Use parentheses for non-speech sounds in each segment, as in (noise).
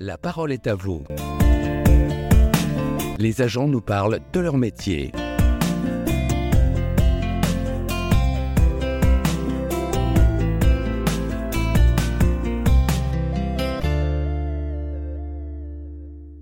La parole est à vous. Les agents nous parlent de leur métier.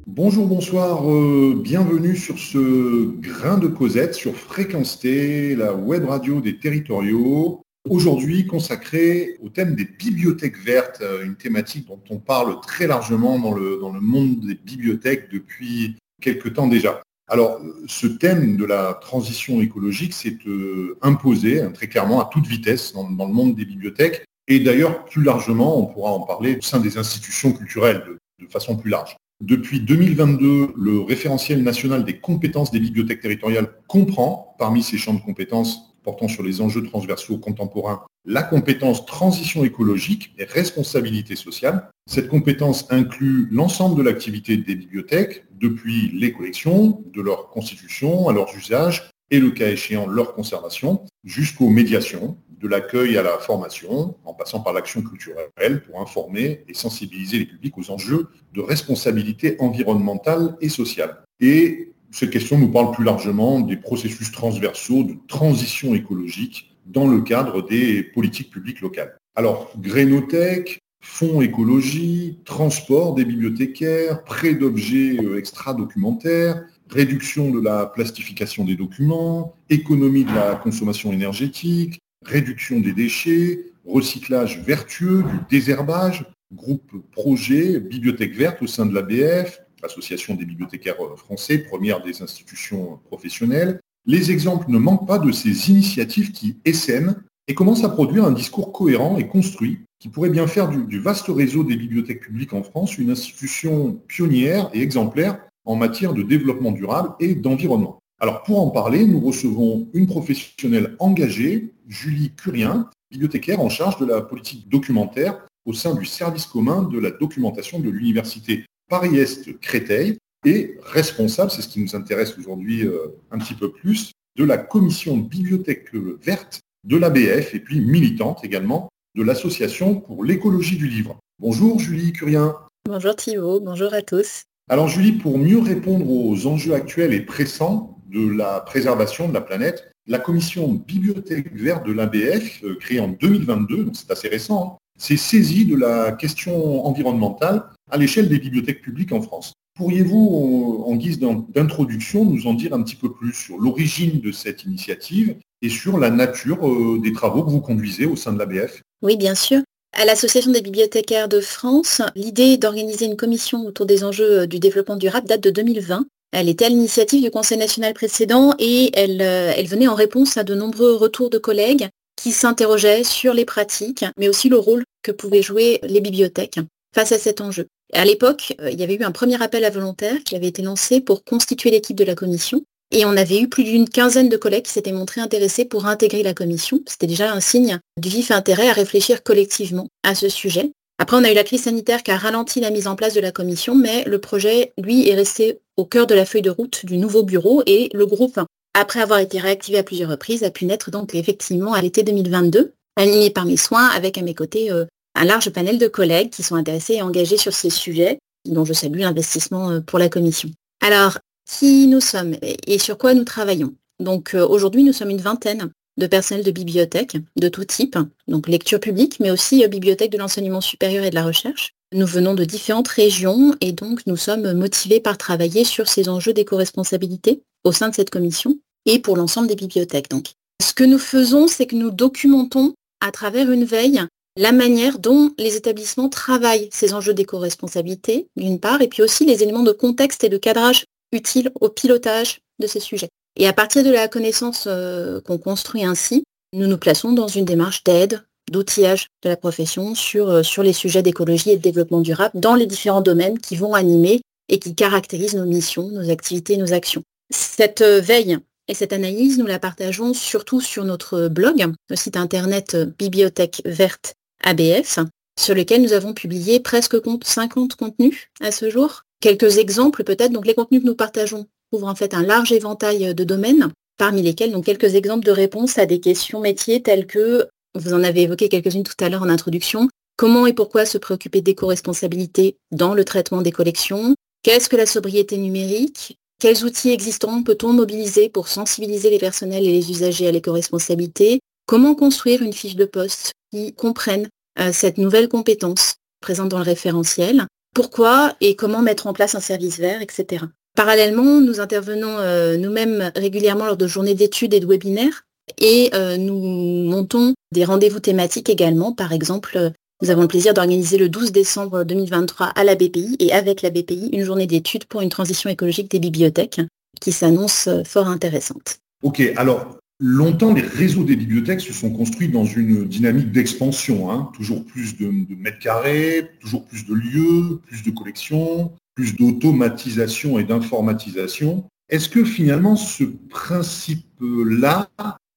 Bonjour, bonsoir, euh, bienvenue sur ce grain de Cosette sur Fréquence T, la web radio des territoriaux. Aujourd'hui consacrée au thème des bibliothèques vertes, euh, une thématique dont on parle très largement dans le, dans le monde des bibliothèques depuis quelque temps déjà. Alors, ce thème de la transition écologique s'est euh, imposé hein, très clairement à toute vitesse dans, le monde des bibliothèques. Et d'ailleurs, plus largement, on pourra en parler au sein des institutions culturelles de façon plus large. Depuis 2022, le référentiel national des compétences des bibliothèques territoriales comprend, parmi ses champs de compétences portant sur les enjeux transversaux contemporains, la compétence transition écologique et responsabilité sociale. Cette compétence inclut l'ensemble de l'activité des bibliothèques, depuis les collections, de leur constitution à leurs usages et le cas échéant leur conservation, jusqu'aux médiations, de l'accueil à la formation, en passant par l'action culturelle pour informer et sensibiliser les publics aux enjeux de responsabilité environnementale et sociale. Et ces questions nous parlent plus largement des processus transversaux de transition écologique dans le cadre des politiques publiques locales. Alors, Grénothèque, fonds écologie, transport des bibliothécaires, prêt d'objets euh, extra-documentaires, réduction de la plastification des documents, économie de la consommation énergétique, réduction des déchets, recyclage vertueux, du désherbage, groupe projet, bibliothèque verte au sein de l'ABF, Association des bibliothécaires français, première des institutions professionnelles. Les exemples ne manquent pas de ces initiatives qui essaiment et commencent à produire un discours cohérent et construit qui pourrait bien faire du, du vaste réseau des bibliothèques publiques en France une institution pionnière et exemplaire en matière de développement durable et d'environnement. Alors pour en parler, nous recevons une professionnelle engagée, Julie Curien, bibliothécaire en charge de la politique documentaire au sein du service commun de la documentation de l'université Paris-Est Créteil et responsable, c'est ce qui nous intéresse aujourd'hui euh, un petit peu plus, de la commission bibliothèque verte de l'ABF et puis militante également de l'association pour l'écologie du livre. Bonjour Julie Curien. Bonjour Thibault, bonjour à tous. Alors Julie, pour mieux répondre aux enjeux actuels et pressants, de la préservation de la planète, la commission Bibliothèque verte de l'ABF, euh, créée en 2022, donc c'est assez récent, hein, s'est saisie de la question environnementale à l'échelle des bibliothèques publiques en France. Pourriez-vous, en guise d'introduction, nous en dire un petit peu plus sur l'origine de cette initiative et sur la nature euh, des travaux que vous conduisez au sein de l'ABF Oui, bien sûr. À l'Association des bibliothécaires de France, l'idée d'organiser une commission autour des enjeux euh, du développement durable date de 2020 elle était à l'initiative du Conseil national précédent et euh, elle, venait en réponse à de nombreux retours de collègues qui s'interrogeaient sur les pratiques, mais aussi le rôle que pouvaient jouer les bibliothèques face à cet enjeu. À l'époque, euh, il y avait eu un premier appel à volontaires qui avait été lancé pour constituer l'équipe de la commission. Et on avait eu plus d'une quinzaine de collègues qui s'étaient montrés intéressés pour intégrer la commission. C'était déjà un signe du vif intérêt à réfléchir collectivement à ce sujet. Après, on a eu la crise sanitaire qui a ralenti la mise en place de la commission, mais le projet, lui, est resté au cœur de la feuille de route du nouveau bureau et le groupe, après avoir été réactivé à plusieurs reprises, a pu naître donc effectivement à l'été 2022, animé par mes soins, avec à mes côtés euh, un large panel de collègues qui sont intéressés et engagés sur ces sujets, dont je salue l'investissement euh, pour la commission. Alors, qui nous sommes et sur quoi nous travaillons? Donc euh, aujourd'hui, nous sommes une vingtaine de personnel de bibliothèque de tout type, donc lecture publique, mais aussi bibliothèque de l'enseignement supérieur et de la recherche. Nous venons de différentes régions et donc nous sommes motivés par travailler sur ces enjeux d'éco-responsabilité au sein de cette commission et pour l'ensemble des bibliothèques. Donc, ce que nous faisons, c'est que nous documentons à travers une veille la manière dont les établissements travaillent ces enjeux d'éco-responsabilité, d'une part, et puis aussi les éléments de contexte et de cadrage utiles au pilotage de ces sujets. Et à partir de la connaissance euh, qu'on construit ainsi, nous nous plaçons dans une démarche d'aide, d'outillage de la profession sur, euh, sur les sujets d'écologie et de développement durable dans les différents domaines qui vont animer et qui caractérisent nos missions, nos activités, nos actions. Cette euh, veille et cette analyse, nous la partageons surtout sur notre blog, le site internet Bibliothèque Verte ABF, sur lequel nous avons publié presque 50 contenus à ce jour. Quelques exemples peut-être, donc les contenus que nous partageons couvrent en fait un large éventail de domaines, parmi lesquels donc quelques exemples de réponses à des questions métiers telles que vous en avez évoqué quelques-unes tout à l'heure en introduction. Comment et pourquoi se préoccuper d'éco-responsabilité dans le traitement des collections? Qu'est-ce que la sobriété numérique? Quels outils existants peut-on mobiliser pour sensibiliser les personnels et les usagers à l'éco-responsabilité? Comment construire une fiche de poste qui comprenne euh, cette nouvelle compétence présente dans le référentiel Pourquoi et comment mettre en place un service vert, etc. Parallèlement, nous intervenons euh, nous-mêmes régulièrement lors de journées d'études et de webinaires et euh, nous montons des rendez-vous thématiques également. Par exemple, nous avons le plaisir d'organiser le 12 décembre 2023 à la BPI et avec la BPI une journée d'études pour une transition écologique des bibliothèques qui s'annonce fort intéressante. Ok, alors longtemps les réseaux des bibliothèques se sont construits dans une dynamique d'expansion, hein. toujours plus de, de, mètres carrés, toujours plus de lieux, plus de collections, plus d'automatisation et d'informatisation. Est-ce que finalement ce principe-là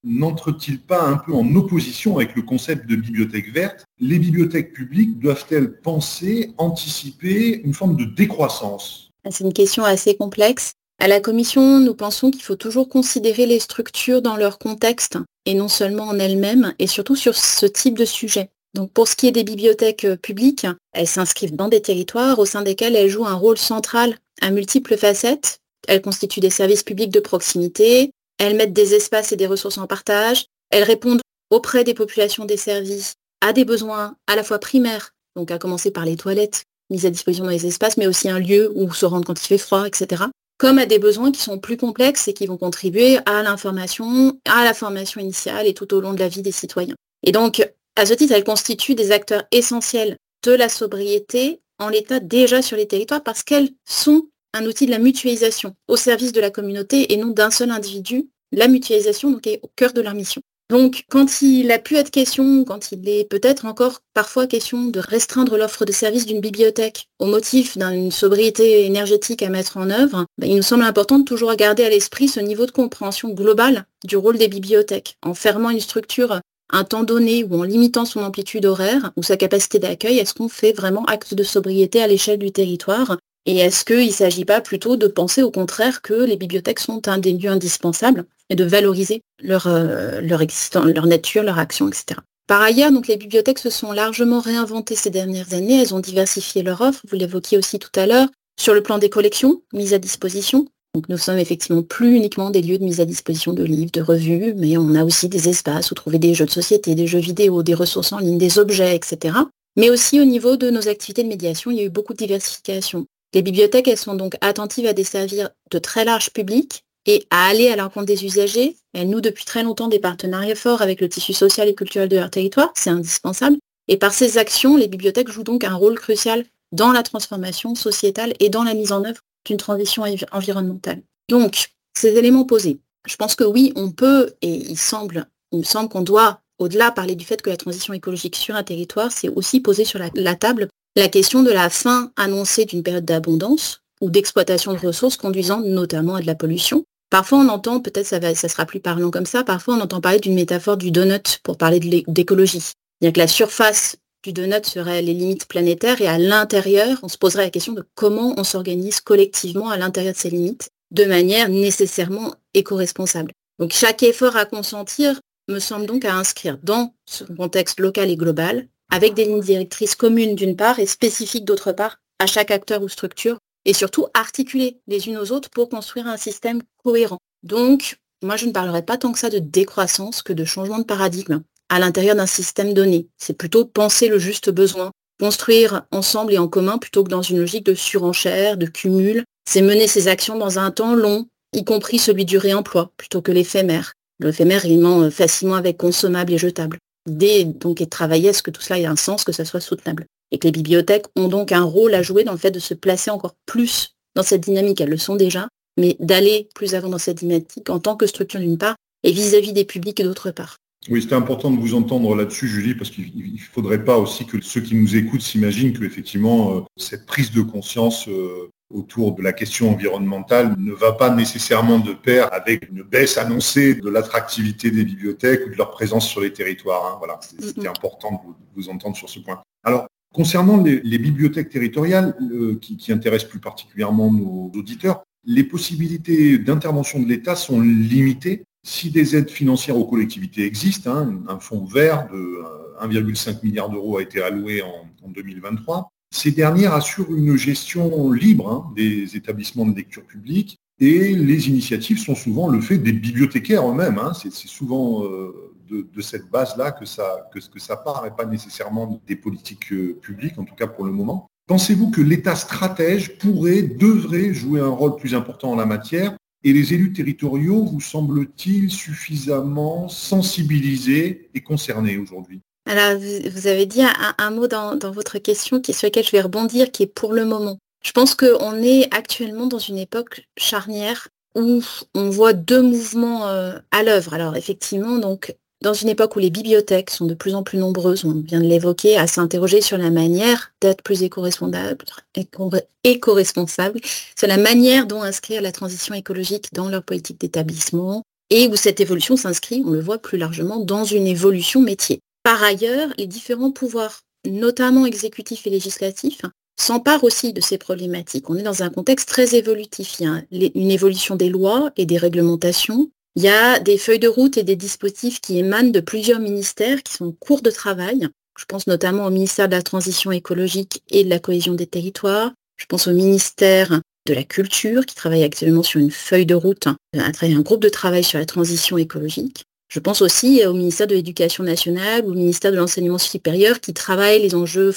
n'entre-t-il pas un peu en opposition avec le concept de bibliothèque verte? Les bibliothèques publiques doivent-elles penser, anticiper une forme de décroissance? C'est une question assez complexe. À la Commission, nous pensons qu'il faut toujours considérer les structures dans leur contexte et non seulement en elles-mêmes et surtout sur ce type de sujet. Donc pour ce qui est des bibliothèques publiques, elles s'inscrivent dans des territoires au sein desquels elles jouent un rôle central à multiples facettes. Elles constituent des services publics de proximité, elles mettent des espaces et des ressources en partage. Elles répondent auprès des populations des services à des besoins à la fois primaires, donc à commencer par les toilettes mises à disposition dans les espaces, mais aussi un lieu où se rendre quand il fait froid, etc. Comme à des besoins qui sont plus complexes et qui vont contribuer à l'information, à la formation initiale et tout au long de la vie des citoyens. Et donc, à ce titre, elles constituent des acteurs essentiels de la sobriété en l'état déjà sur les territoires parce qu'elles sont un outil de la mutualisation au service de la communauté et non d'un seul individu. La mutualisation est au cœur de leur mission. Donc, quand il a pu être question, quand il est peut-être encore parfois question de restreindre l'offre de services d'une bibliothèque au motif d'une sobriété énergétique à mettre en œuvre, ben, il nous semble important de toujours garder à l'esprit ce niveau de compréhension globale du rôle des bibliothèques. En fermant une structure un temps donné ou en limitant son amplitude horaire ou sa capacité d'accueil, est-ce qu'on fait vraiment acte de sobriété à l'échelle du territoire? Et est-ce qu'il ne s'agit pas plutôt de penser au contraire que les bibliothèques sont un des lieux indispensables et de valoriser leur, euh, leur, leur nature, leur action, etc. Par ailleurs, donc, les bibliothèques se sont largement réinventées ces dernières années. Elles ont diversifié leur offre, vous l'évoquiez aussi tout à l'heure, sur le plan des collections mises à disposition. Donc nous sommes effectivement plus uniquement des lieux de mise à disposition de livres, de revues, mais on a aussi des espaces où trouver des jeux de société, des jeux vidéo, des ressources en ligne, des objets, etc. Mais aussi au niveau de nos activités de médiation, il y a eu beaucoup de diversification. Les bibliothèques, elles sont donc attentives à desservir de très larges publics et à aller à l'encontre des usagers. Elles nouent depuis très longtemps des partenariats forts avec le tissu social et culturel de leur territoire, c'est indispensable. Et par ces actions, les bibliothèques jouent donc un rôle crucial dans la transformation sociétale et dans la mise en œuvre d'une transition environnementale. Donc, ces éléments posés, je pense que oui, on peut, et il semble, me semble qu'on doit, au-delà, parler du fait que la transition écologique sur un territoire, c'est aussi poser sur la table la question de la fin annoncée d'une période d'abondance ou d'exploitation de ressources conduisant notamment à de la pollution. Parfois on entend, peut-être ça, sera plus parlant comme ça, parfois on entend parler d'une métaphore du donut pour parler d'écologie. C'est-à-dire que la surface du donut serait les limites planétaires et à l'intérieur, on se poserait la question de comment on s'organise collectivement à l'intérieur de ces limites de manière nécessairement éco-responsable. Donc chaque effort à consentir me semble donc à inscrire dans ce contexte local et global avec des lignes directrices communes d'une part et spécifiques d'autre part à chaque acteur ou structure, et surtout articuler les unes aux autres pour construire un système cohérent. Donc, moi, je ne parlerai pas tant que ça de décroissance que de changement de paradigme à l'intérieur d'un système donné. C'est plutôt penser le juste besoin, construire ensemble et en commun plutôt que dans une logique de surenchère, de cumul. C'est mener ses actions dans un temps long, y compris celui du réemploi, plutôt que l'éphémère. L'éphémère ment facilement avec consommables et jetables donc et travailler à ce que tout cela ait un sens, que ça soit soutenable. Et que les bibliothèques ont donc un rôle à jouer dans le fait de se placer encore plus dans cette dynamique. Elles le sont déjà, mais d'aller plus avant dans cette dynamique en tant que structure d'une part et vis-à-vis des publics d'autre part. Oui, c'était important de vous entendre là-dessus, Julie, parce qu'il ne faudrait pas aussi que ceux qui nous écoutent s'imaginent que effectivement euh, cette prise de conscience euh, autour de la question environnementale ne va pas nécessairement de pair avec une baisse annoncée de l'attractivité des bibliothèques ou de leur présence sur les territoires. Hein. Voilà, c'était important de vous, entendre sur ce point. Alors, concernant les, bibliothèques territoriales euh, qui, intéressent plus particulièrement nos auditeurs, les possibilités d'intervention de l'État sont limitées. Si des aides financières aux collectivités existent, hein, un fonds vert de 1,5 milliard d'euros a été alloué en, 2023. Ces dernières assurent une gestion libre hein, des établissements de lecture publique et les initiatives sont souvent le fait des bibliothécaires eux-mêmes. Hein. C'est souvent euh, de, cette base-là que ça, part et pas nécessairement des politiques euh, publiques, en tout cas pour le moment. Pensez-vous que l'État stratège pourrait, devrait jouer un rôle plus important en la matière et les élus territoriaux vous semblent-ils suffisamment sensibilisés et concernés aujourd'hui? Alors, vous avez dit un, mot dans, votre question sur lequel je vais rebondir, qui est pour le moment. Je pense qu'on est actuellement dans une époque charnière où on voit deux mouvements euh, à l'œuvre. Alors effectivement, donc dans une époque où les bibliothèques sont de plus en plus nombreuses, on vient de l'évoquer, à s'interroger sur la manière d'être plus éco-responsable, éco-responsable, sur la manière dont inscrire la transition écologique dans leur politique d'établissement, et où cette évolution s'inscrit, on le voit plus largement, dans une évolution métier. Par ailleurs, les différents pouvoirs, notamment exécutifs et législatifs, s'emparent aussi de ces problématiques. On est dans un contexte très évolutif. Il y a une évolution des lois et des réglementations, il y a des feuilles de route et des dispositifs qui émanent de plusieurs ministères qui sont en cours de travail. Je pense notamment au ministère de la Transition écologique et de la cohésion des territoires. Je pense au ministère de la Culture qui travaille actuellement sur une feuille de route, travers un groupe de travail sur la transition écologique. Je pense aussi au ministère de l'Éducation nationale ou au ministère de l'Enseignement supérieur qui travaille les enjeux,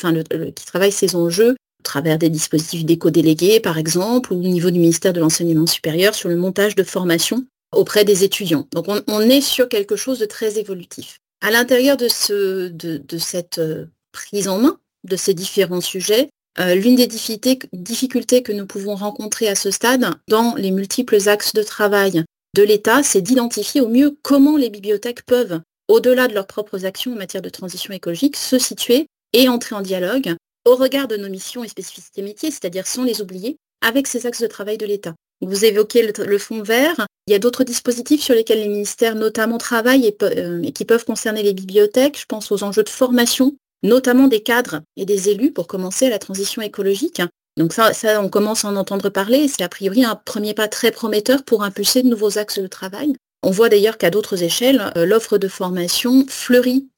qui travaille ces enjeux au travers des dispositifs d'éco-délégués par exemple, ou au niveau du ministère de l'Enseignement supérieur sur le montage de formation auprès des étudiants. Donc on, est sur quelque chose de très évolutif. À l'intérieur de, cette euh, prise en main de ces différents sujets, euh, l'une des difficultés, que nous pouvons rencontrer à ce stade dans les multiples axes de travail de l'État, c'est d'identifier au mieux comment les bibliothèques peuvent, au-delà de leurs propres actions en matière de transition écologique, se situer et entrer en dialogue au regard de nos missions et spécificités métiers, c'est-à-dire sans les oublier, avec ces axes de travail de l'État. Vous évoquez le, fonds vert. Il y a d'autres dispositifs sur lesquels les ministères notamment travaillent euh, et, qui peuvent concerner les bibliothèques. Je pense aux enjeux de formation, notamment des cadres et des élus pour commencer à la transition écologique. Donc ça, ça on commence à en entendre parler. C'est a priori un premier pas très prometteur pour impulser de nouveaux axes de travail. On voit d'ailleurs qu'à d'autres échelles, euh, l'offre de formation fleurit,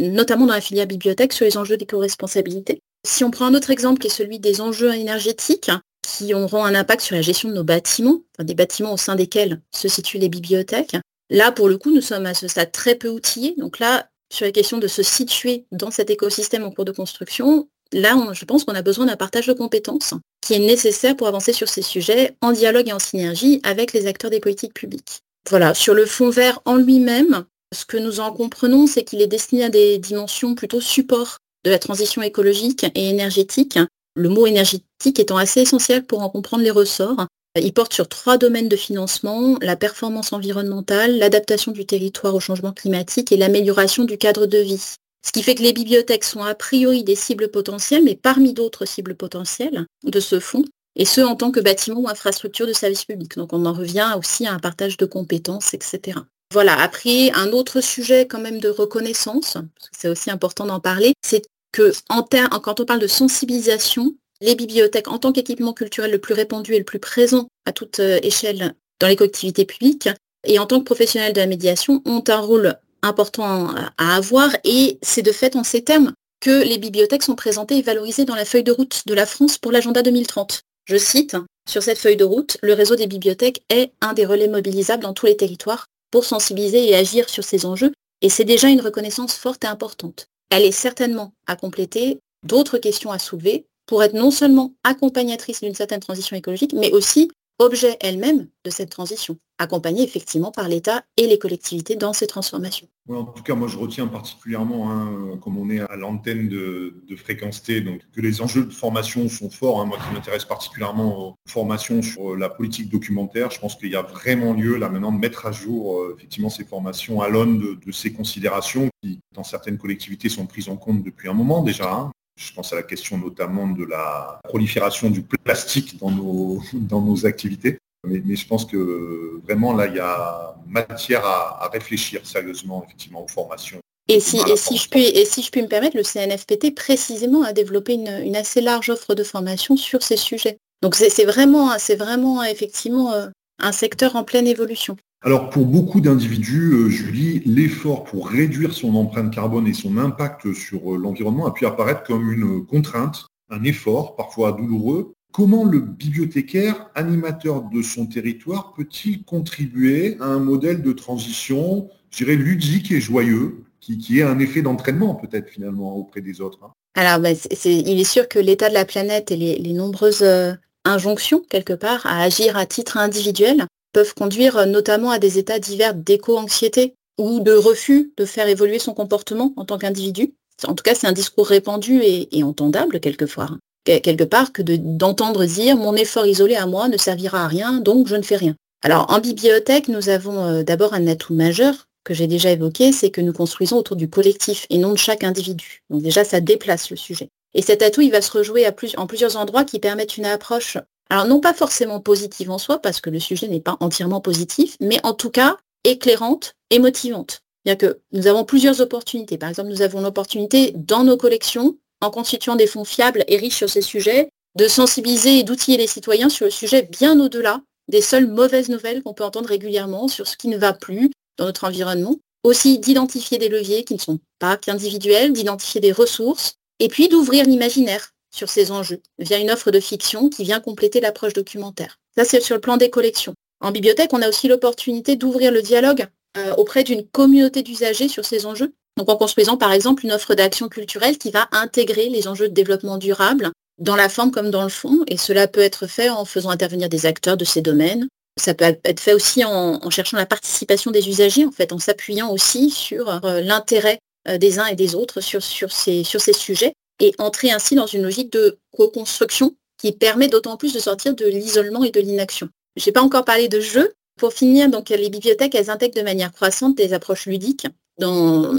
notamment dans la filière bibliothèque, sur les enjeux d'éco-responsabilité. Si on prend un autre exemple qui est celui des enjeux énergétiques, qui auront un impact sur la gestion de nos bâtiments, des bâtiments au sein desquels se situent les bibliothèques. Là, pour le coup, nous sommes à ce stade très peu outillés. Donc là, sur la question de se situer dans cet écosystème en cours de construction, là, je pense qu'on a besoin d'un partage de compétences qui est nécessaire pour avancer sur ces sujets en dialogue et en synergie avec les acteurs des politiques publiques. Voilà, sur le fond vert en lui-même, ce que nous en comprenons, c'est qu'il est destiné à des dimensions plutôt support de la transition écologique et énergétique, le mot énergétique étant assez essentiel pour en comprendre les ressorts. Il porte sur trois domaines de financement, la performance environnementale, l'adaptation du territoire au changement climatique et l'amélioration du cadre de vie. Ce qui fait que les bibliothèques sont a priori des cibles potentielles, mais parmi d'autres cibles potentielles de ce fonds, et ce en tant que bâtiment ou infrastructure de service public. Donc on en revient aussi à un partage de compétences, etc. Voilà, après, un autre sujet quand même de reconnaissance, c'est aussi important d'en parler, c'est que en quand on parle de sensibilisation, les bibliothèques, en tant qu'équipement culturel le plus répandu et le plus présent à toute euh, échelle dans les collectivités publiques, et en tant que professionnels de la médiation, ont un rôle important à avoir. Et c'est de fait en ces termes que les bibliothèques sont présentées et valorisées dans la feuille de route de la France pour l'agenda 2030. Je cite, sur cette feuille de route, le réseau des bibliothèques est un des relais mobilisables dans tous les territoires pour sensibiliser et agir sur ces enjeux, et c'est déjà une reconnaissance forte et importante elle est certainement à compléter d'autres questions à soulever pour être non seulement accompagnatrice d'une certaine transition écologique, mais aussi objet elle-même de cette transition, accompagnée effectivement par l'État et les collectivités dans ces transformations. en tout cas, moi je retiens particulièrement, hein, comme on est à l'antenne de, Fréquence T, que les enjeux de formation sont forts. Hein. moi qui m'intéresse particulièrement aux formations sur la politique documentaire, je pense qu'il y a vraiment lieu là maintenant de mettre à jour euh, effectivement ces formations à l'aune de, ces considérations qui, dans certaines collectivités, sont prises en compte depuis un moment déjà. Hein. Je pense à la question notamment de la prolifération du plastique dans nos, (laughs) dans nos activités. Mais, je pense que vraiment là, il y a matière à, réfléchir sérieusement effectivement aux formations. Et si, et, si je puis, et si je puis me permettre, le CNFPT précisément a développé une, assez large offre de formation sur ces sujets. Donc c'est vraiment, vraiment effectivement euh, un secteur en pleine évolution. Alors pour beaucoup d'individus, euh, Julie, l'effort pour réduire son empreinte carbone et son impact sur euh, l'environnement a pu apparaître comme une contrainte, un effort parfois douloureux. Comment le bibliothécaire, animateur de son territoire, peut-il contribuer à un modèle de transition, je dirais, ludique et joyeux, qui, qui ait un effet d'entraînement peut-être finalement auprès des autres hein? Alors, ben, il est sûr que l'état de la planète et les, nombreuses euh, injonctions, quelque part, à agir à titre individuel, peuvent conduire euh, notamment à des états divers d'éco-anxiété ou de refus de faire évoluer son comportement en tant qu'individu. En tout cas, c'est un discours répandu et, entendable quelquefois. Quelque part que d'entendre dire mon effort isolé à moi ne servira à rien, donc je ne fais rien. Alors en bibliothèque, nous avons euh, d'abord un atout majeur que j'ai déjà évoqué, c'est que nous construisons autour du collectif et non de chaque individu. Donc déjà, ça déplace le sujet. Et cet atout, il va se rejouer en plusieurs endroits qui permettent une approche, alors non pas forcément positive en soi, parce que le sujet n'est pas entièrement positif, mais en tout cas éclairante et motivante. Bien que nous avons plusieurs opportunités. Par exemple, nous avons l'opportunité dans nos collections en constituant des fonds fiables et riches sur ces sujets, de sensibiliser et d'outiller les citoyens sur le sujet bien au-delà des seules mauvaises nouvelles qu'on peut entendre régulièrement sur ce qui ne va plus dans notre environnement. Aussi d'identifier des leviers qui ne sont pas qu'individuels, d'identifier des ressources, et puis d'ouvrir l'imaginaire sur ces enjeux via une offre de fiction qui vient compléter l'approche documentaire. Ça, c'est sur le plan des collections. En bibliothèque, on a aussi l'opportunité d'ouvrir le dialogue euh, auprès d'une communauté d'usagers sur ces enjeux donc en construisant par exemple une offre d'action culturelle qui va intégrer les enjeux de développement durable dans la forme comme dans le fond. Et cela peut être fait en faisant intervenir des acteurs de ces domaines. Ça peut être fait aussi en, cherchant la participation des usagers, en fait, en s'appuyant aussi sur euh, l'intérêt euh, des uns et des autres sur, ces sujets et entrer ainsi dans une logique de co-construction qui permet d'autant plus de sortir de l'isolement et de l'inaction. Je n'ai pas encore parlé de jeux. Pour finir, donc les bibliothèques, elles intègrent de manière croissante des approches ludiques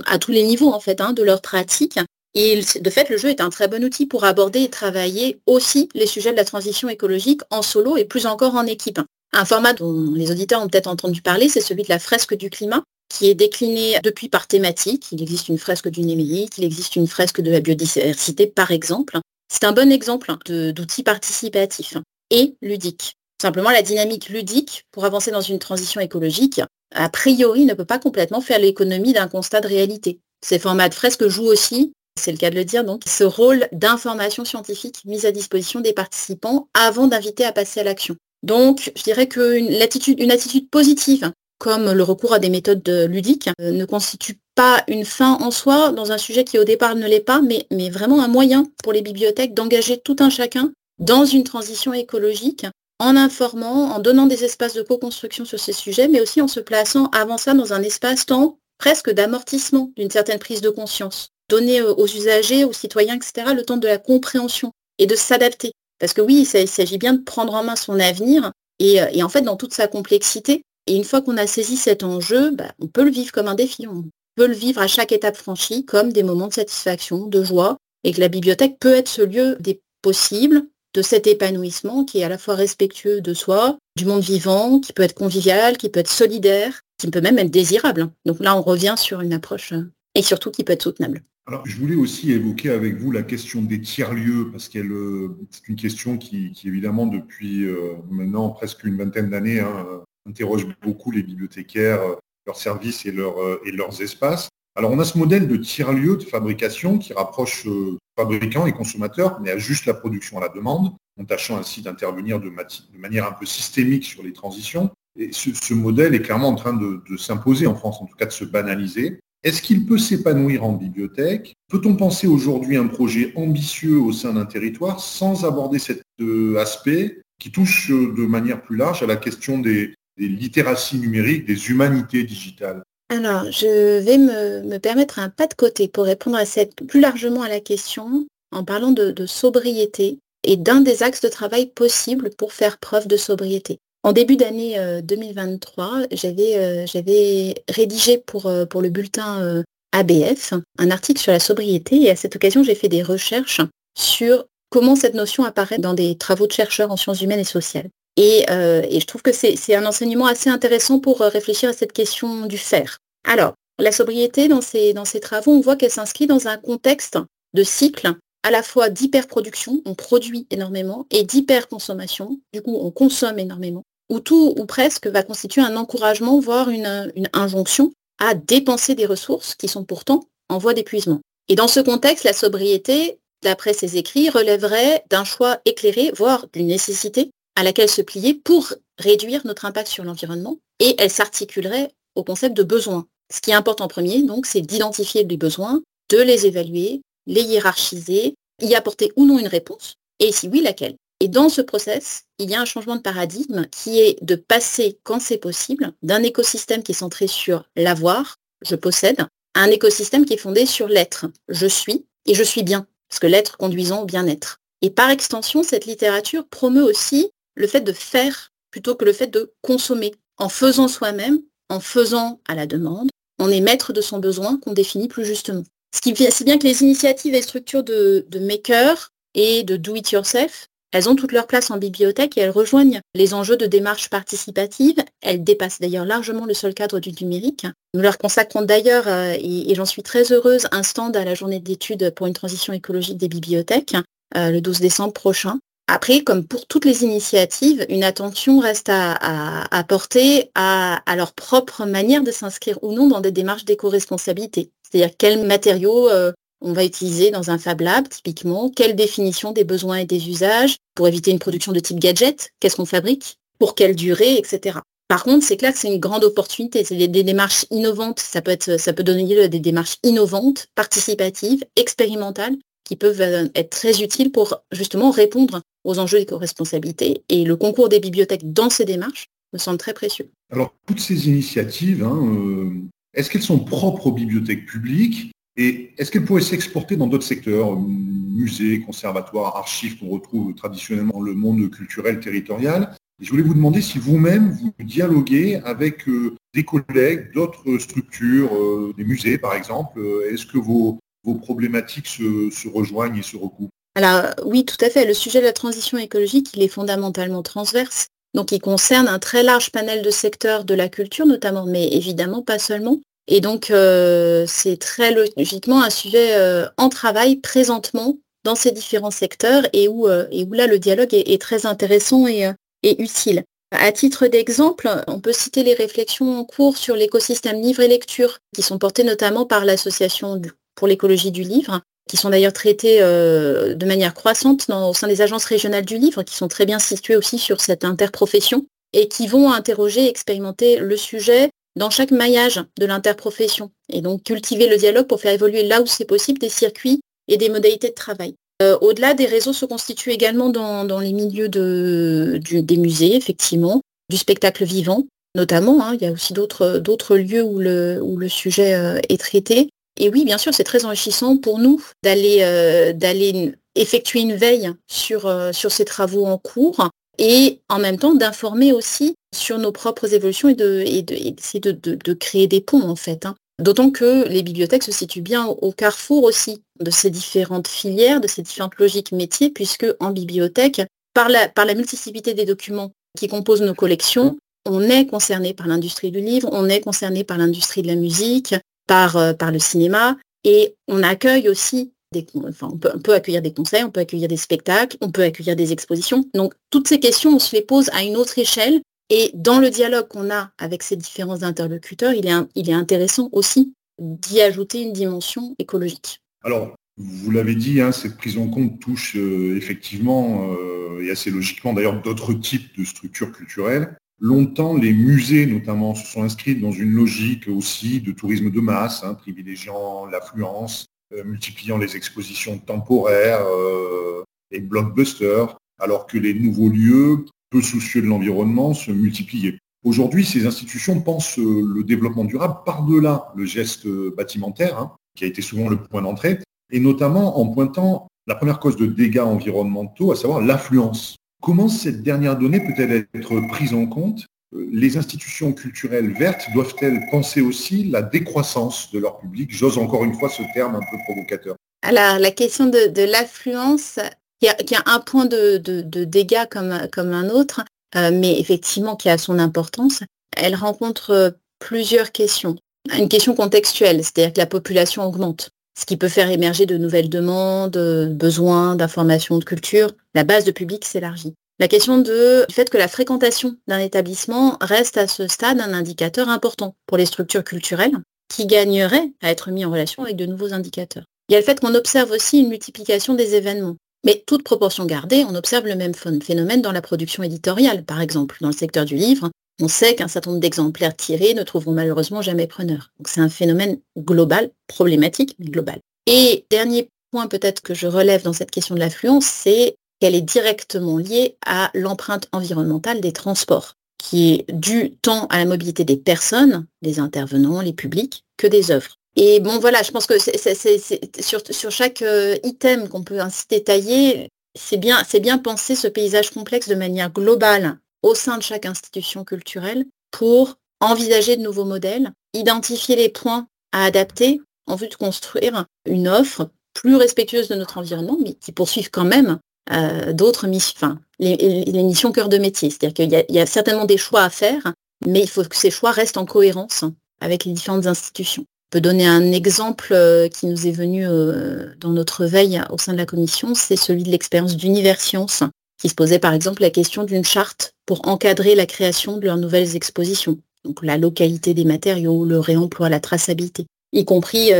à tous les niveaux en fait hein, de leur pratique. Et de fait, le jeu est un très bon outil pour aborder et travailler aussi les sujets de la transition écologique en solo et plus encore en équipe. Un format dont les auditeurs ont peut-être entendu parler, c'est celui de la fresque du climat, qui est décliné depuis par thématique. Il existe une fresque du numérique, il existe une fresque de la biodiversité, par exemple. C'est un bon exemple d'outils participatifs et ludiques. Simplement, la dynamique ludique pour avancer dans une transition écologique, a priori, ne peut pas complètement faire l'économie d'un constat de réalité. Ces formats de fresques jouent aussi, c'est le cas de le dire, donc, ce rôle d'information scientifique mise à disposition des participants avant d'inviter à passer à l'action. Donc, je dirais qu'une attitude, une attitude positive, comme le recours à des méthodes ludiques, euh, ne constitue pas une fin en soi dans un sujet qui au départ ne l'est pas, mais, vraiment un moyen pour les bibliothèques d'engager tout un chacun dans une transition écologique en informant, en donnant des espaces de co-construction sur ces sujets, mais aussi en se plaçant avant ça dans un espace-temps presque d'amortissement d'une certaine prise de conscience. Donner aux usagers, aux citoyens, etc., le temps de la compréhension et de s'adapter. Parce que oui, il s'agit bien de prendre en main son avenir et, euh, en fait dans toute sa complexité. Et une fois qu'on a saisi cet enjeu, bah, on peut le vivre comme un défi. On peut le vivre à chaque étape franchie comme des moments de satisfaction, de joie, et que la bibliothèque peut être ce lieu des possibles, de cet épanouissement qui est à la fois respectueux de soi, du monde vivant, qui peut être convivial, qui peut être solidaire, qui peut même être désirable. Donc là, on revient sur une approche euh, et surtout qui peut être soutenable. Alors, je voulais aussi évoquer avec vous la question des tiers-lieux, parce que euh, c'est une question qui, évidemment, depuis euh, maintenant presque une vingtaine d'années, hein, interroge beaucoup les bibliothécaires, leurs services et, et leurs espaces. Alors, on a ce modèle de tiers-lieu de fabrication qui rapproche fabricants et consommateurs, mais ajuste la production à la demande, en tâchant ainsi d'intervenir de, manière un peu systémique sur les transitions. Et ce, modèle est clairement en train de, s'imposer en France, en tout cas de se banaliser. Est-ce qu'il peut s'épanouir en bibliothèque? Peut-on penser aujourd'hui un projet ambitieux au sein d'un territoire sans aborder cet euh, aspect qui touche euh, de manière plus large à la question des, des littératies numériques, des humanités digitales alors, je vais me, permettre un pas de côté pour répondre à cette, plus largement à la question en parlant de, sobriété et d'un des axes de travail possibles pour faire preuve de sobriété. En début d'année 2023, euh, euh, j'avais rédigé pour, euh, pour le bulletin ABF un article sur la sobriété et à cette occasion, j'ai fait des recherches sur comment cette notion apparaît dans des travaux de chercheurs en sciences humaines et sociales. Euh, et, je trouve que c'est un enseignement assez intéressant pour euh, réfléchir à cette question du faire. Alors, la sobriété, dans ces, dans travaux, on voit qu'elle s'inscrit dans un contexte de cycle à la fois d'hyperproduction, on produit énormément, et d'hyperconsommation, du coup on consomme énormément, où tout ou presque va constituer un encouragement, voire une injonction à dépenser des ressources qui sont pourtant en voie d'épuisement. Et dans ce contexte, la sobriété, d'après ses écrits, relèverait d'un choix éclairé, voire d'une nécessité à laquelle se plier pour réduire notre impact sur l'environnement, et elle s'articulerait au concept de besoin. Ce qui importe en premier, donc, c'est d'identifier les besoins, de les évaluer, les hiérarchiser, y apporter ou non une réponse, et si oui, laquelle. Et dans ce process, il y a un changement de paradigme qui est de passer, quand c'est possible, d'un écosystème qui est centré sur l'avoir, je possède, à un écosystème qui est fondé sur l'être, je suis, et je suis bien, parce que l'être conduisant au bien-être. Et par extension, cette littérature promeut aussi le fait de faire plutôt que le fait de consommer. En faisant soi-même, en faisant à la demande, on est maître de son besoin qu'on définit plus justement. Ce qui si bien que les initiatives et structures de, de maker et de do-it-yourself, elles ont toute leur place en bibliothèque et elles rejoignent les enjeux de démarche participative. Elles dépassent d'ailleurs largement le seul cadre du numérique. Nous leur consacrons d'ailleurs, euh, et, j'en suis très heureuse, un stand à la journée d'études pour une transition écologique des bibliothèques euh, le 12 décembre prochain. Après, comme pour toutes les initiatives, une attention reste à, porter à, leur propre manière de s'inscrire ou non dans des démarches d'éco-responsabilité. C'est-à-dire quels matériaux euh, on va utiliser dans un Fab Lab, typiquement, quelle définition des besoins et des usages pour éviter une production de type gadget, qu'est-ce qu'on fabrique, pour quelle durée, etc. Par contre, c'est clair que c'est une grande opportunité. C'est des, démarches innovantes. Ça peut, être, ça peut donner lieu à des démarches innovantes, participatives, expérimentales, qui peuvent euh, être très utiles pour justement répondre aux enjeux d'éco-responsabilité. Et le concours des bibliothèques dans ces démarches me semble très précieux. Alors, toutes ces initiatives, hein, euh, est-ce qu'elles sont propres aux bibliothèques publiques et est-ce qu'elles pourraient s'exporter dans d'autres secteurs, musées, conservatoires, archives qu'on retrouve traditionnellement dans le monde culturel territorial? Je voulais vous demander si vous-même, vous dialoguez avec euh, des collègues d'autres structures, euh, des musées par exemple. Est-ce que vos, problématiques se rejoignent et se recoupent? Alors oui, tout à fait. Le sujet de la transition écologique, il est fondamentalement transverse. Donc il concerne un très large panel de secteurs de la culture notamment, mais évidemment pas seulement. Et donc euh, c'est très logiquement un sujet euh, en travail présentement dans ces différents secteurs et où, euh, là le dialogue est, très intéressant et utile. À titre d'exemple, on peut citer les réflexions en cours sur l'écosystème livre et lecture, qui sont portées notamment par l'Association pour l'écologie du livre, qui sont d'ailleurs traités euh, de manière croissante au sein des agences régionales du livre, qui sont très bien situées aussi sur cette interprofession, et qui vont interroger, expérimenter le sujet dans chaque maillage de l'interprofession, et donc cultiver le dialogue pour faire évoluer là où c'est possible des circuits et des modalités de travail. Euh, au-delà, des réseaux se constituent également dans, les milieux des musées, effectivement, du spectacle vivant, notamment. Hein. il y a aussi d'autres lieux où le, sujet euh, est traité. Et oui, bien sûr, c'est très enrichissant pour nous d'aller euh, effectuer une veille sur, euh, sur ces travaux en cours et en même temps d'informer aussi sur nos propres évolutions et d'essayer de, de, de, créer des ponts en fait. Hein. D'autant que les bibliothèques se situent bien au, carrefour aussi de ces différentes filières, de ces différentes logiques métiers, puisque en bibliothèque, par la, par la multiplicité des documents qui composent nos collections, on est concerné par l'industrie du livre, on est concerné par l'industrie de la musique, par, euh, par le cinéma. Et on accueille aussi des, enfin, on, peut, accueillir des conseils, on peut accueillir des spectacles, on peut accueillir des expositions. Donc toutes ces questions, on se les pose à une autre échelle. Et dans le dialogue qu'on a avec ces différents interlocuteurs, il est, il est intéressant aussi d'y ajouter une dimension écologique. Alors, vous l'avez dit, hein, cette prise en compte touche euh, effectivement euh, et assez logiquement d'ailleurs d'autres types de structures culturelles. Longtemps, les musées, notamment, se sont inscrits dans une logique aussi de tourisme de masse, hein, privilégiant l'affluence, euh, multipliant les expositions temporaires, euh, les blockbusters, alors que les nouveaux lieux, peu soucieux de l'environnement, se multipliaient. Aujourd'hui, ces institutions pensent euh, le développement durable par-delà le geste bâtimentaire, hein, qui a été souvent le point d'entrée, et notamment en pointant la première cause de dégâts environnementaux, à savoir l'affluence. Comment cette dernière donnée peut-elle être prise en compte? Les institutions culturelles vertes doivent-elles penser aussi la décroissance de leur public? J'ose encore une fois ce terme un peu provocateur. Alors, la question de, l'affluence, qui a, un point de, dégâts comme, un autre, euh, mais effectivement qui a son importance, elle rencontre plusieurs questions. Une question contextuelle, c'est-à-dire que la population augmente ce qui peut faire émerger de nouvelles demandes, besoins d'informations, de culture. La base de public s'élargit. la question du fait que la fréquentation d'un établissement reste à ce stade un indicateur important pour les structures culturelles qui gagneraient à être mis en relation avec de nouveaux indicateurs. Il y a le fait qu'on observe aussi une multiplication des événements. Mais toute proportion gardée, on observe le même phénomène dans la production éditoriale, par exemple. Dans le secteur du livre, on sait qu'un certain nombre d'exemplaires tirés ne trouveront malheureusement jamais preneur. Donc c'est un phénomène global, problématique, mais global. Et dernier point peut-être que je relève dans cette question de l'affluence, c'est qu'elle est directement liée à l'empreinte environnementale des transports, qui est due tant à la mobilité des personnes, des intervenants, les publics, que des œuvres. Et bon, voilà, je pense que sur, chaque euh, item qu'on peut ainsi détailler, c'est bien penser ce paysage complexe de manière globale au sein de chaque institution culturelle pour envisager de nouveaux modèles, identifier les points à adapter en vue de construire une offre plus respectueuse de notre environnement, mais qui poursuive quand même euh, d'autres missions, enfin, les, missions cœur de métier. C'est-à-dire qu'il y, a certainement des choix à faire, mais il faut que ces choix restent en cohérence avec les différentes institutions. On peut donner un exemple euh, qui nous est venu euh, dans notre veille au sein de la commission, c'est celui de l'expérience d'Univers Science, qui se posait par exemple la question d'une charte pour encadrer la création de leurs nouvelles expositions. Donc la localité des matériaux, le réemploi, la traçabilité, y compris,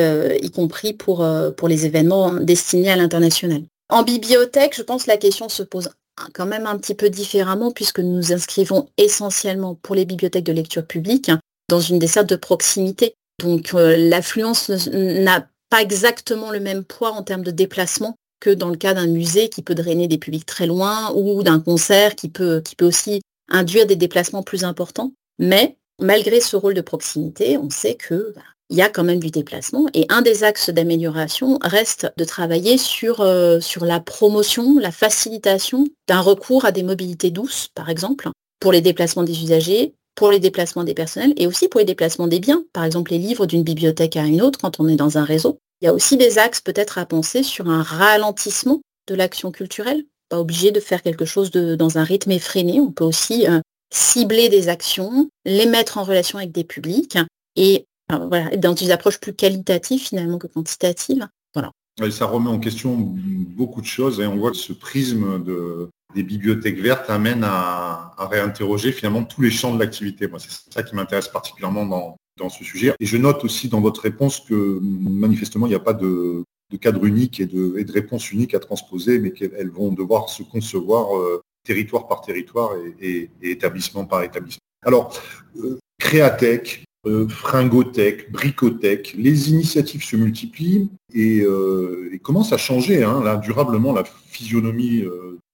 y compris pour, pour les événements destinés à l'international. En bibliothèque, je pense que la question se pose quand même un petit peu différemment puisque nous nous inscrivons essentiellement pour les bibliothèques de lecture publique dans une desserte de proximité. Donc euh, l'affluence n'a pas exactement le même poids en termes de déplacement que dans le cas d'un musée qui peut drainer des publics très loin ou d'un concert qui peut, aussi induire des déplacements plus importants. Mais malgré ce rôle de proximité, on sait que bah, il y a quand même du déplacement. Et un des axes d'amélioration reste de travailler euh, sur la promotion, la facilitation d'un recours à des mobilités douces, par exemple, pour les déplacements des usagers, pour les déplacements des personnels et aussi pour les déplacements des biens, par exemple les livres d'une bibliothèque à une autre quand on est dans un réseau. Il y a aussi des axes peut-être à penser sur un ralentissement de l'action culturelle, pas obligé de faire quelque chose dans un rythme effréné, on peut aussi euh, cibler des actions, les mettre en relation avec des publics et voilà, dans des approches plus qualitatives finalement que quantitatives. Voilà. ça remet en question beaucoup de choses et on voit que ce prisme de, des bibliothèques vertes amène à, réinterroger finalement tous les champs de l'activité. C'est ça qui m'intéresse particulièrement dans, ce sujet. Et je note aussi dans votre réponse que manifestement, il n'y a pas de, cadre unique et de, réponse unique à transposer, mais qu'elles vont devoir se concevoir euh, territoire par territoire et, établissement par établissement. Alors, euh, Créatech, euh, fringotech, bricotech, les initiatives se multiplient et, euh, commencent à changer hein, durablement la physionomie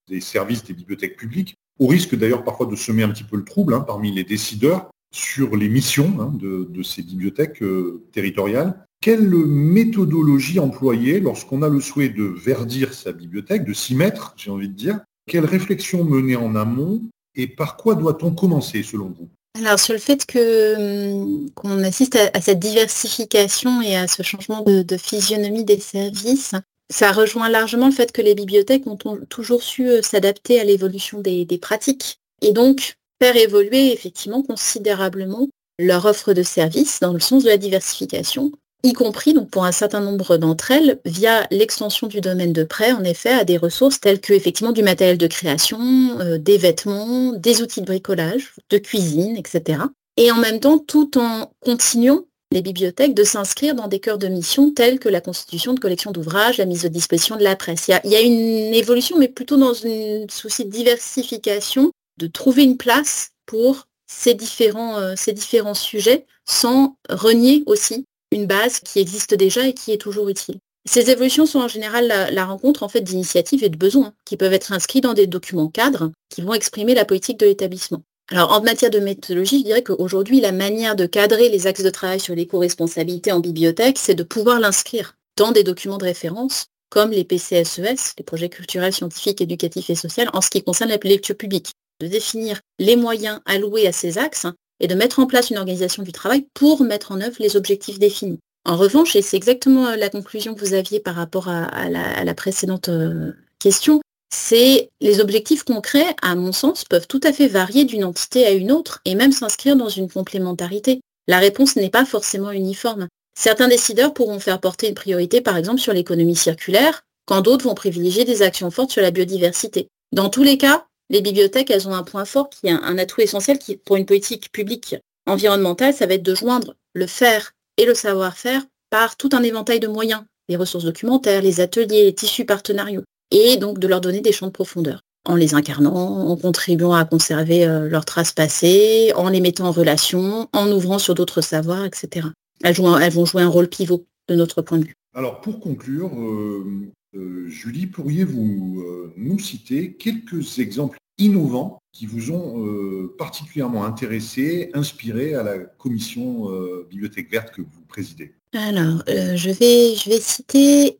des services des bibliothèques publiques, au risque d'ailleurs parfois de semer un petit peu le trouble hein, parmi les décideurs sur les missions hein, de, ces bibliothèques territoriales. Quelle méthodologie employer lorsqu'on a le souhait de verdir sa bibliothèque, de s'y mettre, j'ai envie de dire? Quelle réflexion mener en amont? Et par quoi doit-on commencer selon vous? Alors sur le fait que hum, qu'on assiste à, cette diversification et à ce changement de, physionomie des services, ça rejoint largement le fait que les bibliothèques ont toujours su euh, s'adapter à l'évolution des, pratiques. Et donc faire évoluer effectivement considérablement leur offre de services dans le sens de la diversification y compris donc pour un certain nombre d'entre elles via l'extension du domaine de prêt en effet à des ressources telles que effectivement du matériel de création, euh, des vêtements, des outils de bricolage, de cuisine, etc. Et en même temps tout en continuant les bibliothèques de s'inscrire dans des cœurs de mission tels que la constitution de collections d'ouvrages, la mise à disposition de la presse. Il y, a, une évolution, mais plutôt dans un souci de diversification, de trouver une place pour ces différents, euh, ces différents sujets sans renier aussi une base qui existe déjà et qui est toujours utile. Ces évolutions sont en général la, rencontre en fait d'initiatives et de besoins qui peuvent être inscrits dans des documents cadres qui vont exprimer la politique de l'établissement. Alors en matière de méthodologie, je dirais qu'aujourd'hui, la manière de cadrer les axes de travail sur l'éco-responsabilité en bibliothèque, c'est de pouvoir l'inscrire dans des documents de référence comme les PCSES, e les projets culturels, scientifiques, éducatifs et sociaux, en ce qui concerne la lecture publique, de définir les moyens alloués à ces axes et de mettre en place une organisation du travail pour mettre en œuvre les objectifs définis. En revanche, et c'est exactement euh, la conclusion que vous aviez par rapport à, la, précédente euh, question, c'est les objectifs concrets, à mon sens, peuvent tout à fait varier d'une entité à une autre et même s'inscrire dans une complémentarité. La réponse n'est pas forcément uniforme. Certains décideurs pourront faire porter une priorité, par exemple, sur l'économie circulaire, quand d'autres vont privilégier des actions fortes sur la biodiversité. Dans tous les cas, les bibliothèques, elles ont un point fort qui est un, atout essentiel qui, pour une politique publique environnementale, ça va être de joindre le faire et le savoir-faire par tout un éventail de moyens, les ressources documentaires, les ateliers, les tissus partenariaux, et donc de leur donner des champs de profondeur en les incarnant, en contribuant à conserver euh, leurs traces passées, en les mettant en relation, en ouvrant sur d'autres savoirs, etc. Elles, vont jouer un rôle pivot de notre point de vue. Alors pour conclure, euh, euh, Julie, pourriez-vous nous citer quelques exemples innovants qui vous ont particulièrement intéressé, inspiré à la commission Bibliothèque verte que vous présidez? Alors, je, je vais citer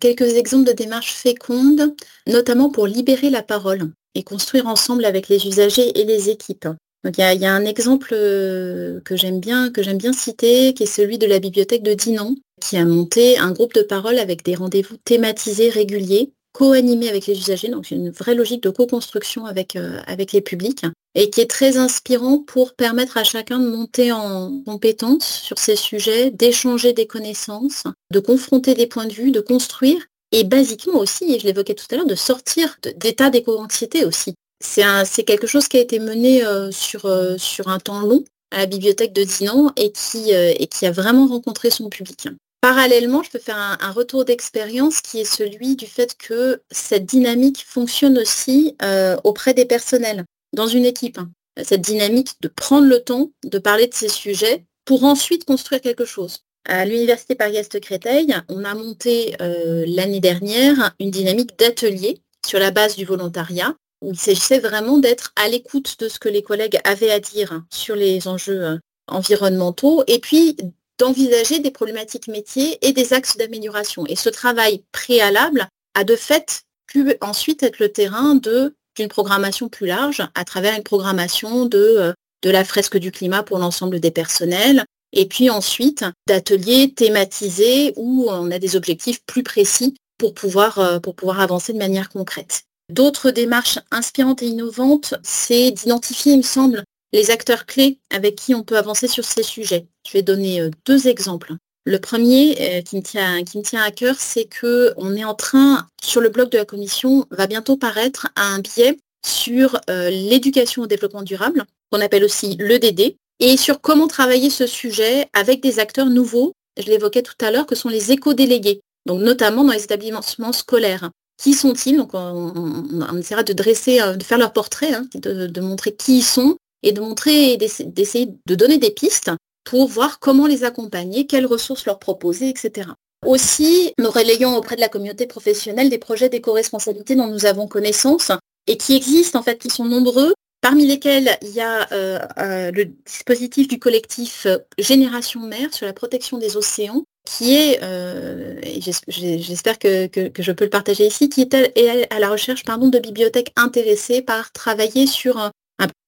quelques exemples de démarches fécondes, notamment pour libérer la parole et construire ensemble avec les usagers et les équipes. Il y, a un exemple euh, que j'aime bien, que j'aime bien citer, qui est celui de la bibliothèque de Dinan, qui a monté un groupe de parole avec des rendez-vous thématisés réguliers co-animé avec les usagers, donc une vraie logique de co-construction avec, euh, avec les publics, et qui est très inspirant pour permettre à chacun de monter en compétence sur ces sujets, d'échanger des connaissances, de confronter des points de vue, de construire, et basiquement aussi, et je l'évoquais tout à l'heure, de sortir d'état d'éco-anxiété aussi. C'est quelque chose qui a été mené euh, sur, euh, sur un temps long à la bibliothèque de Dinan et qui, qui a vraiment rencontré son public. Parallèlement, je peux faire un, retour d'expérience qui est celui du fait que cette dynamique fonctionne aussi euh, auprès des personnels dans une équipe. Cette dynamique de prendre le temps de parler de ces sujets pour ensuite construire quelque chose. À l'Université Paris-Est-Créteil, on a monté euh, l'année dernière une dynamique d'atelier sur la base du volontariat, il s'agissait vraiment d'être à l'écoute de ce que les collègues avaient à dire sur les enjeux euh, environnementaux, et puis d'envisager des problématiques métiers et des axes d'amélioration. Et ce travail préalable a de fait pu ensuite être le terrain d'une programmation plus large à travers une programmation de, euh, de la fresque du climat pour l'ensemble des personnels, et puis ensuite d'ateliers thématisés où on a des objectifs plus précis pour pouvoir, euh, pour pouvoir avancer de manière concrète. D'autres démarches inspirantes et innovantes, c'est d'identifier, il me semble, les acteurs clés avec qui on peut avancer sur ces sujets. Je vais donner euh, deux exemples. Le premier euh, qui, me tient, à cœur, c'est qu'on est en train, sur le blog de la commission, va bientôt paraître un biais sur euh, l'éducation au développement durable, qu'on appelle aussi l'EDD, et sur comment travailler ce sujet avec des acteurs nouveaux, je l'évoquais tout à l'heure, que sont les éco-délégués, donc notamment dans les établissements scolaires. Qui sont-ils Donc on, essaiera de dresser, de faire leur portrait, hein, de, montrer qui ils sont, et de montrer et d'essayer de donner des pistes pour voir comment les accompagner, quelles ressources leur proposer, etc. Aussi, nous relayons auprès de la communauté professionnelle des projets d'éco-responsabilité dont nous avons connaissance et qui existent, en fait, qui sont nombreux, parmi lesquels il y a euh, euh, le dispositif du collectif euh, Génération Mère sur la protection des océans, qui est, j'espère que, je peux le partager ici, qui est à, la recherche pardon, de bibliothèques intéressées par travailler sur un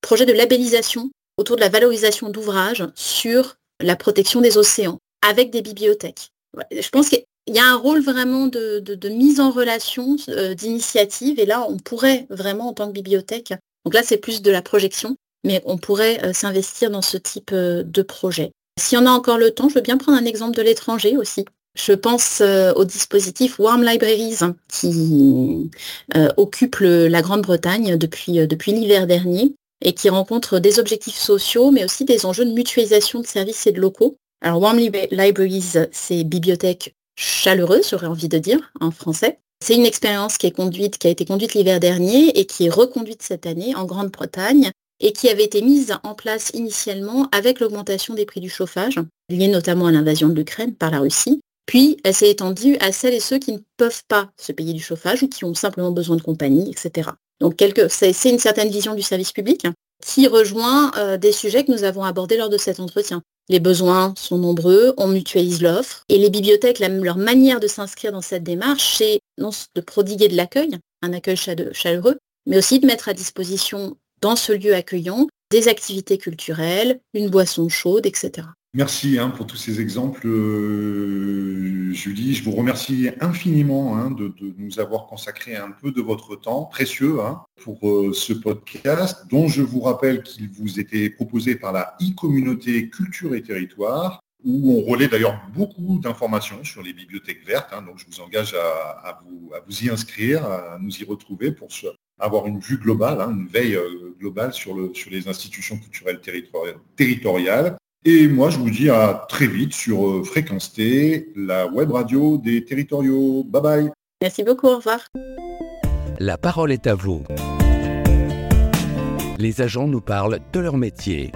projet de labellisation autour de la valorisation d'ouvrages sur la protection des océans avec des bibliothèques. Je pense qu'il y a un rôle vraiment de, mise en relation, d'initiative, et là, on pourrait vraiment, en tant que bibliothèque, donc là, c'est plus de la projection, mais on pourrait euh, s'investir dans ce type euh, de projet. Si on a encore le temps, je veux bien prendre un exemple de l'étranger aussi. Je pense au dispositif Warm Libraries qui occupe la Grande-Bretagne depuis, depuis l'hiver dernier et qui rencontre des objectifs sociaux, mais aussi des enjeux de mutualisation de services et de locaux. Alors Warm Libraries, c'est bibliothèque chaleureuse, j'aurais envie de dire en français. C'est une expérience qui a été conduite l'hiver dernier et qui est reconduite cette année en Grande-Bretagne et qui avait été mise en place initialement avec l'augmentation des prix du chauffage, liée notamment à l'invasion de l'Ukraine par la Russie. Puis elle s'est étendue à celles et ceux qui ne peuvent pas se payer du chauffage ou qui ont simplement besoin de compagnie, etc. Donc c'est une certaine vision du service public qui rejoint euh, des sujets que nous avons abordés lors de cet entretien. Les besoins sont nombreux, on mutualise l'offre et les bibliothèques, leur manière de s'inscrire dans cette démarche, c'est non de prodiguer de l'accueil, un accueil chaleureux, mais aussi de mettre à disposition dans ce lieu accueillant des activités culturelles, une boisson chaude, etc. Merci hein, pour tous ces exemples, euh, Julie. Je vous remercie infiniment hein, de, nous avoir consacré un peu de votre temps précieux hein, pour euh, ce podcast, dont je vous rappelle qu'il vous était proposé par la e-communauté Culture et Territoire, où on relaie d'ailleurs beaucoup d'informations sur les bibliothèques vertes. donc je vous engage à, vous, y inscrire, à nous y retrouver pour avoir une vue globale, une veille euh, globale sur, le, sur les institutions culturelles territoriales. Et moi, je vous dis à très vite sur euh, Fréquence T, la web radio des territoriaux. Bye bye. Merci beaucoup, au revoir. La parole est à vous. Les agents nous parlent de leur métier.